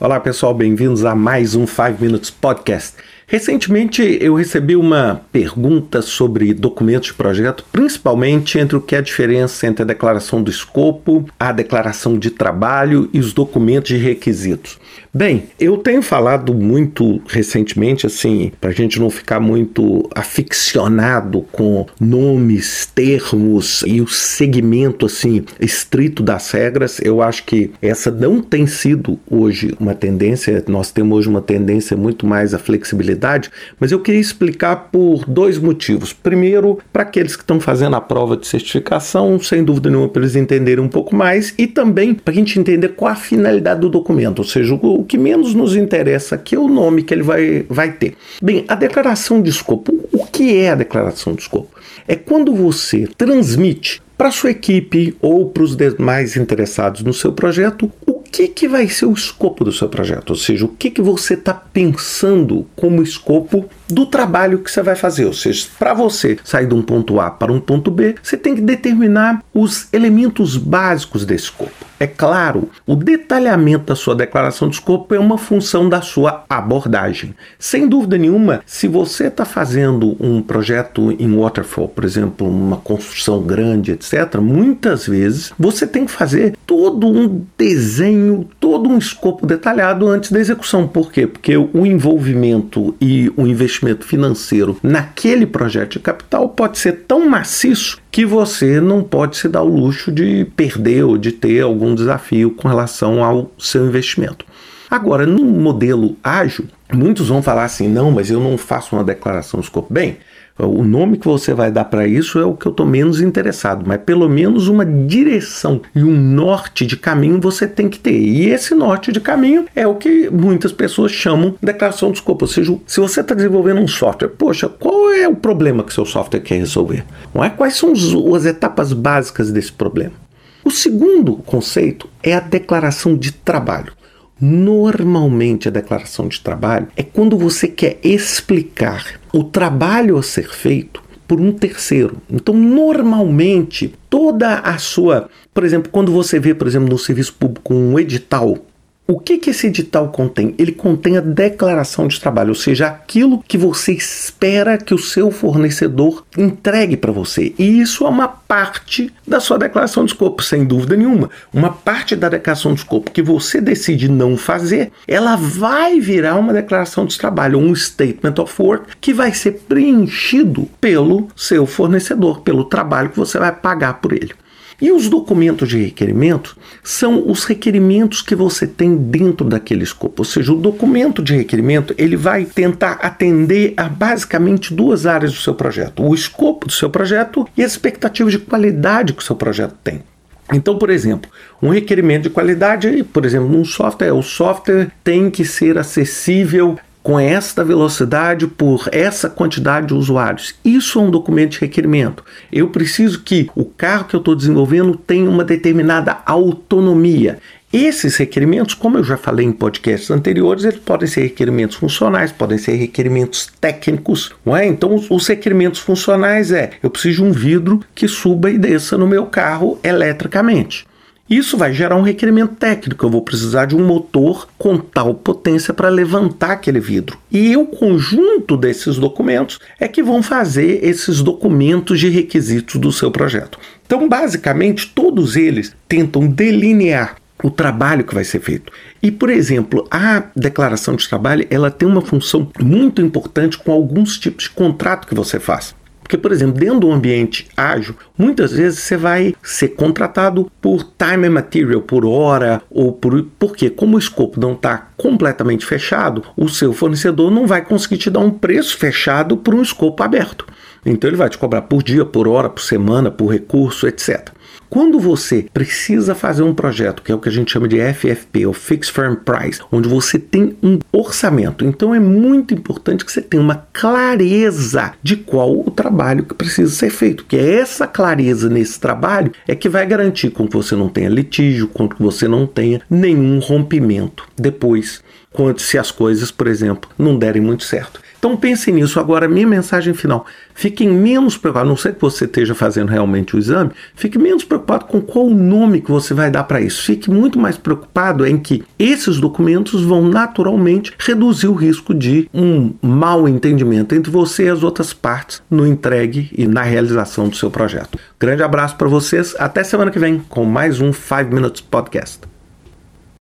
Olá pessoal, bem-vindos a mais um 5 Minutes Podcast. Recentemente eu recebi uma pergunta sobre documentos de projeto, principalmente entre o que é a diferença entre a declaração do escopo, a declaração de trabalho e os documentos de requisitos. Bem, eu tenho falado muito recentemente, assim, para a gente não ficar muito aficionado com nomes, termos e o segmento, assim, estrito das regras. Eu acho que essa não tem sido hoje uma tendência, nós temos hoje uma tendência muito mais à flexibilidade, mas eu queria explicar por dois motivos. Primeiro, para aqueles que estão fazendo a prova de certificação, sem dúvida nenhuma, para eles entenderem um pouco mais, e também para a gente entender qual a finalidade do documento, ou seja, o que menos nos interessa aqui é o nome que ele vai, vai ter. Bem, a declaração de escopo. O que é a declaração de escopo? É quando você transmite para sua equipe ou para os demais interessados no seu projeto que, que vai ser o escopo do seu projeto, ou seja, o que, que você está pensando como escopo do trabalho que você vai fazer. Ou seja, para você sair de um ponto A para um ponto B, você tem que determinar os elementos básicos desse escopo. É claro, o detalhamento da sua declaração de escopo é uma função da sua abordagem. Sem dúvida nenhuma, se você está fazendo um projeto em waterfall, por exemplo, uma construção grande, etc., muitas vezes você tem que fazer todo um desenho, todo um escopo detalhado antes da execução. Por quê? Porque o envolvimento e o investimento financeiro naquele projeto de capital pode ser tão maciço que você não pode se dar o luxo de perder ou de ter algum desafio com relação ao seu investimento. Agora, no modelo ágil, muitos vão falar assim: não, mas eu não faço uma declaração de escopo. Bem, o nome que você vai dar para isso é o que eu estou menos interessado, mas pelo menos uma direção e um norte de caminho você tem que ter. E esse norte de caminho é o que muitas pessoas chamam de declaração de escopo. Ou seja, se você está desenvolvendo um software, poxa, qual é o problema que seu software quer resolver? Não é? Quais são as etapas básicas desse problema? O segundo conceito é a declaração de trabalho. Normalmente, a declaração de trabalho é quando você quer explicar o trabalho a ser feito por um terceiro. Então, normalmente, toda a sua, por exemplo, quando você vê, por exemplo, no serviço público um edital o que, que esse edital contém? Ele contém a declaração de trabalho, ou seja, aquilo que você espera que o seu fornecedor entregue para você. E isso é uma parte da sua declaração de escopo, sem dúvida nenhuma. Uma parte da declaração de escopo que você decide não fazer, ela vai virar uma declaração de trabalho, um statement of work, que vai ser preenchido pelo seu fornecedor, pelo trabalho que você vai pagar por ele. E os documentos de requerimento são os requerimentos que você tem dentro daquele escopo. Ou seja, o documento de requerimento ele vai tentar atender a basicamente duas áreas do seu projeto: o escopo do seu projeto e as expectativas de qualidade que o seu projeto tem. Então, por exemplo, um requerimento de qualidade, por exemplo, num software, o software tem que ser acessível com esta velocidade por essa quantidade de usuários. Isso é um documento de requerimento. Eu preciso que o carro que eu estou desenvolvendo tenha uma determinada autonomia. Esses requerimentos, como eu já falei em podcasts anteriores, eles podem ser requerimentos funcionais, podem ser requerimentos técnicos, não é? Então, os requerimentos funcionais é: eu preciso de um vidro que suba e desça no meu carro eletricamente. Isso vai gerar um requerimento técnico. Eu vou precisar de um motor com tal potência para levantar aquele vidro. E o conjunto desses documentos é que vão fazer esses documentos de requisitos do seu projeto. Então, basicamente, todos eles tentam delinear o trabalho que vai ser feito. E, por exemplo, a declaração de trabalho, ela tem uma função muito importante com alguns tipos de contrato que você faz. Porque, por exemplo, dentro do ambiente ágil, muitas vezes você vai ser contratado por time and material, por hora, ou por. Porque, como o escopo não está completamente fechado, o seu fornecedor não vai conseguir te dar um preço fechado por um escopo aberto. Então, ele vai te cobrar por dia, por hora, por semana, por recurso, etc. Quando você precisa fazer um projeto, que é o que a gente chama de FFP, ou Fixed Firm Price, onde você tem um orçamento, então é muito importante que você tenha uma clareza de qual o trabalho que precisa ser feito, que é essa clareza nesse trabalho é que vai garantir com que você não tenha litígio, com que você não tenha nenhum rompimento depois, quando se as coisas, por exemplo, não derem muito certo. Então pense nisso. Agora, minha mensagem final: fiquem menos preocupados, a não ser que você esteja fazendo realmente o exame, fique menos preocupado com qual o nome que você vai dar para isso. Fique muito mais preocupado em que esses documentos vão naturalmente reduzir o risco de um mau entendimento entre você e as outras partes no entregue e na realização do seu projeto. Grande abraço para vocês, até semana que vem com mais um 5 Minutes Podcast.